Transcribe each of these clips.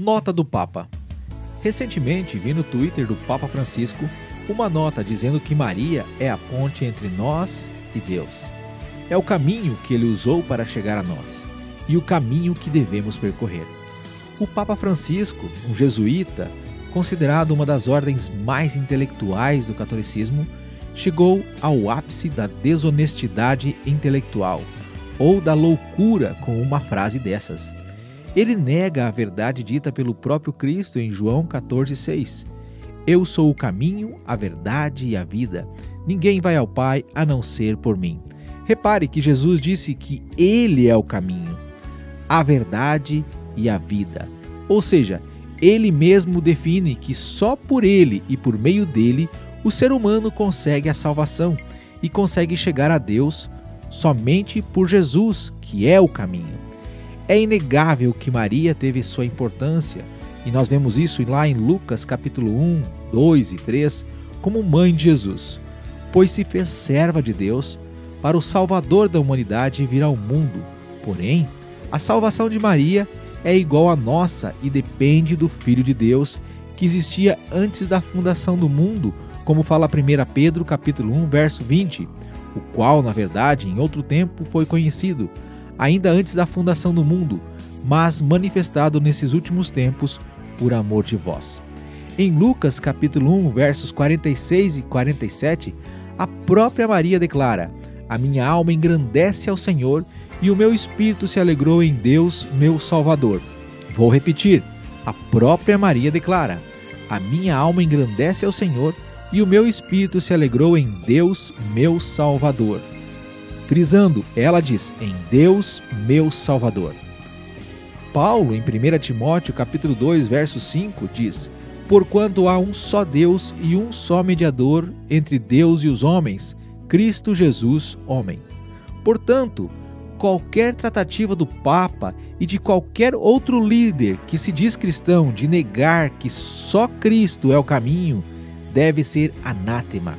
Nota do Papa. Recentemente vi no Twitter do Papa Francisco uma nota dizendo que Maria é a ponte entre nós e Deus. É o caminho que ele usou para chegar a nós e o caminho que devemos percorrer. O Papa Francisco, um jesuíta, considerado uma das ordens mais intelectuais do catolicismo, chegou ao ápice da desonestidade intelectual ou da loucura com uma frase dessas. Ele nega a verdade dita pelo próprio Cristo em João 14,6. Eu sou o caminho, a verdade e a vida. Ninguém vai ao Pai a não ser por mim. Repare que Jesus disse que Ele é o caminho, a verdade e a vida. Ou seja, ele mesmo define que só por ele e por meio dele o ser humano consegue a salvação e consegue chegar a Deus somente por Jesus, que é o caminho. É inegável que Maria teve sua importância, e nós vemos isso lá em Lucas capítulo 1, 2 e 3, como mãe de Jesus, pois se fez serva de Deus para o Salvador da humanidade vir ao mundo. Porém, a salvação de Maria é igual à nossa e depende do Filho de Deus que existia antes da fundação do mundo, como fala 1 Pedro capítulo 1, verso 20, o qual, na verdade, em outro tempo foi conhecido ainda antes da fundação do mundo, mas manifestado nesses últimos tempos por amor de vós. Em Lucas capítulo 1, versos 46 e 47, a própria Maria declara: A minha alma engrandece ao Senhor e o meu espírito se alegrou em Deus, meu Salvador. Vou repetir: a própria Maria declara: A minha alma engrandece ao Senhor e o meu espírito se alegrou em Deus, meu Salvador. Frisando, ela diz: em Deus, meu Salvador. Paulo, em 1 Timóteo, capítulo 2, verso 5, diz: Porquanto há um só Deus e um só mediador entre Deus e os homens, Cristo Jesus, homem. Portanto, qualquer tratativa do Papa e de qualquer outro líder que se diz cristão de negar que só Cristo é o caminho deve ser anátema,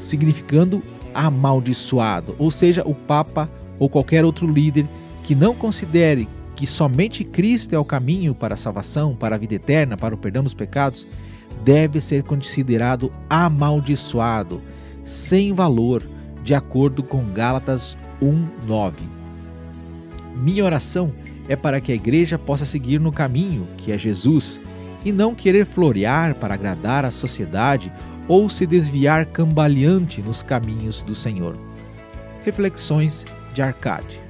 significando amaldiçoado, ou seja, o Papa ou qualquer outro líder que não considere que somente Cristo é o caminho para a salvação, para a vida eterna, para o perdão dos pecados, deve ser considerado amaldiçoado, sem valor, de acordo com Gálatas 1:9. Minha oração é para que a igreja possa seguir no caminho que é Jesus e não querer florear para agradar a sociedade ou se desviar cambaleante nos caminhos do Senhor. Reflexões de Arcade.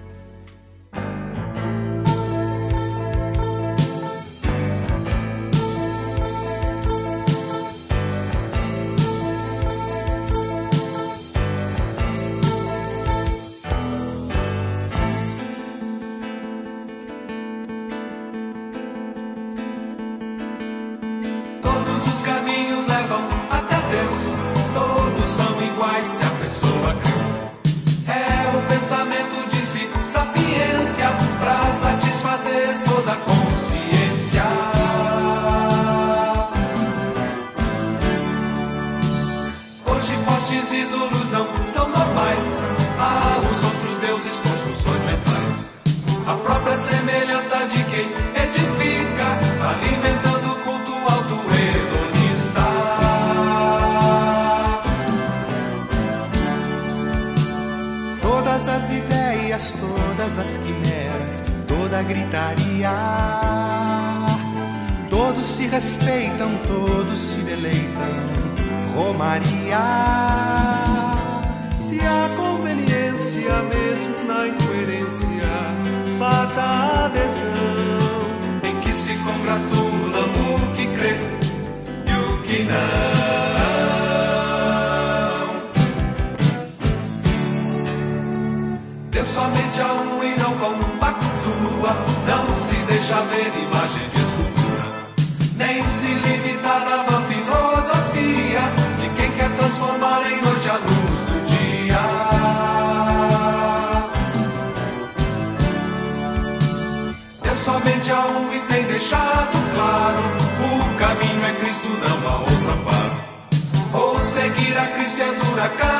Todas as quimeras, toda gritaria. Todos se respeitam, todos se deleitam. Romaria. Se há conveniência mesmo na incoerência, farta adesão. em que se congratulam o que crê e o que não. Deus somente a um e não compactua, não se deixa ver imagem de escultura, nem se limita na vã filosofia de quem quer transformar em noite a luz do dia. Deus somente a um e tem deixado claro: o caminho é Cristo, não há outro amparo. Ou seguir a Cristo é dura cara.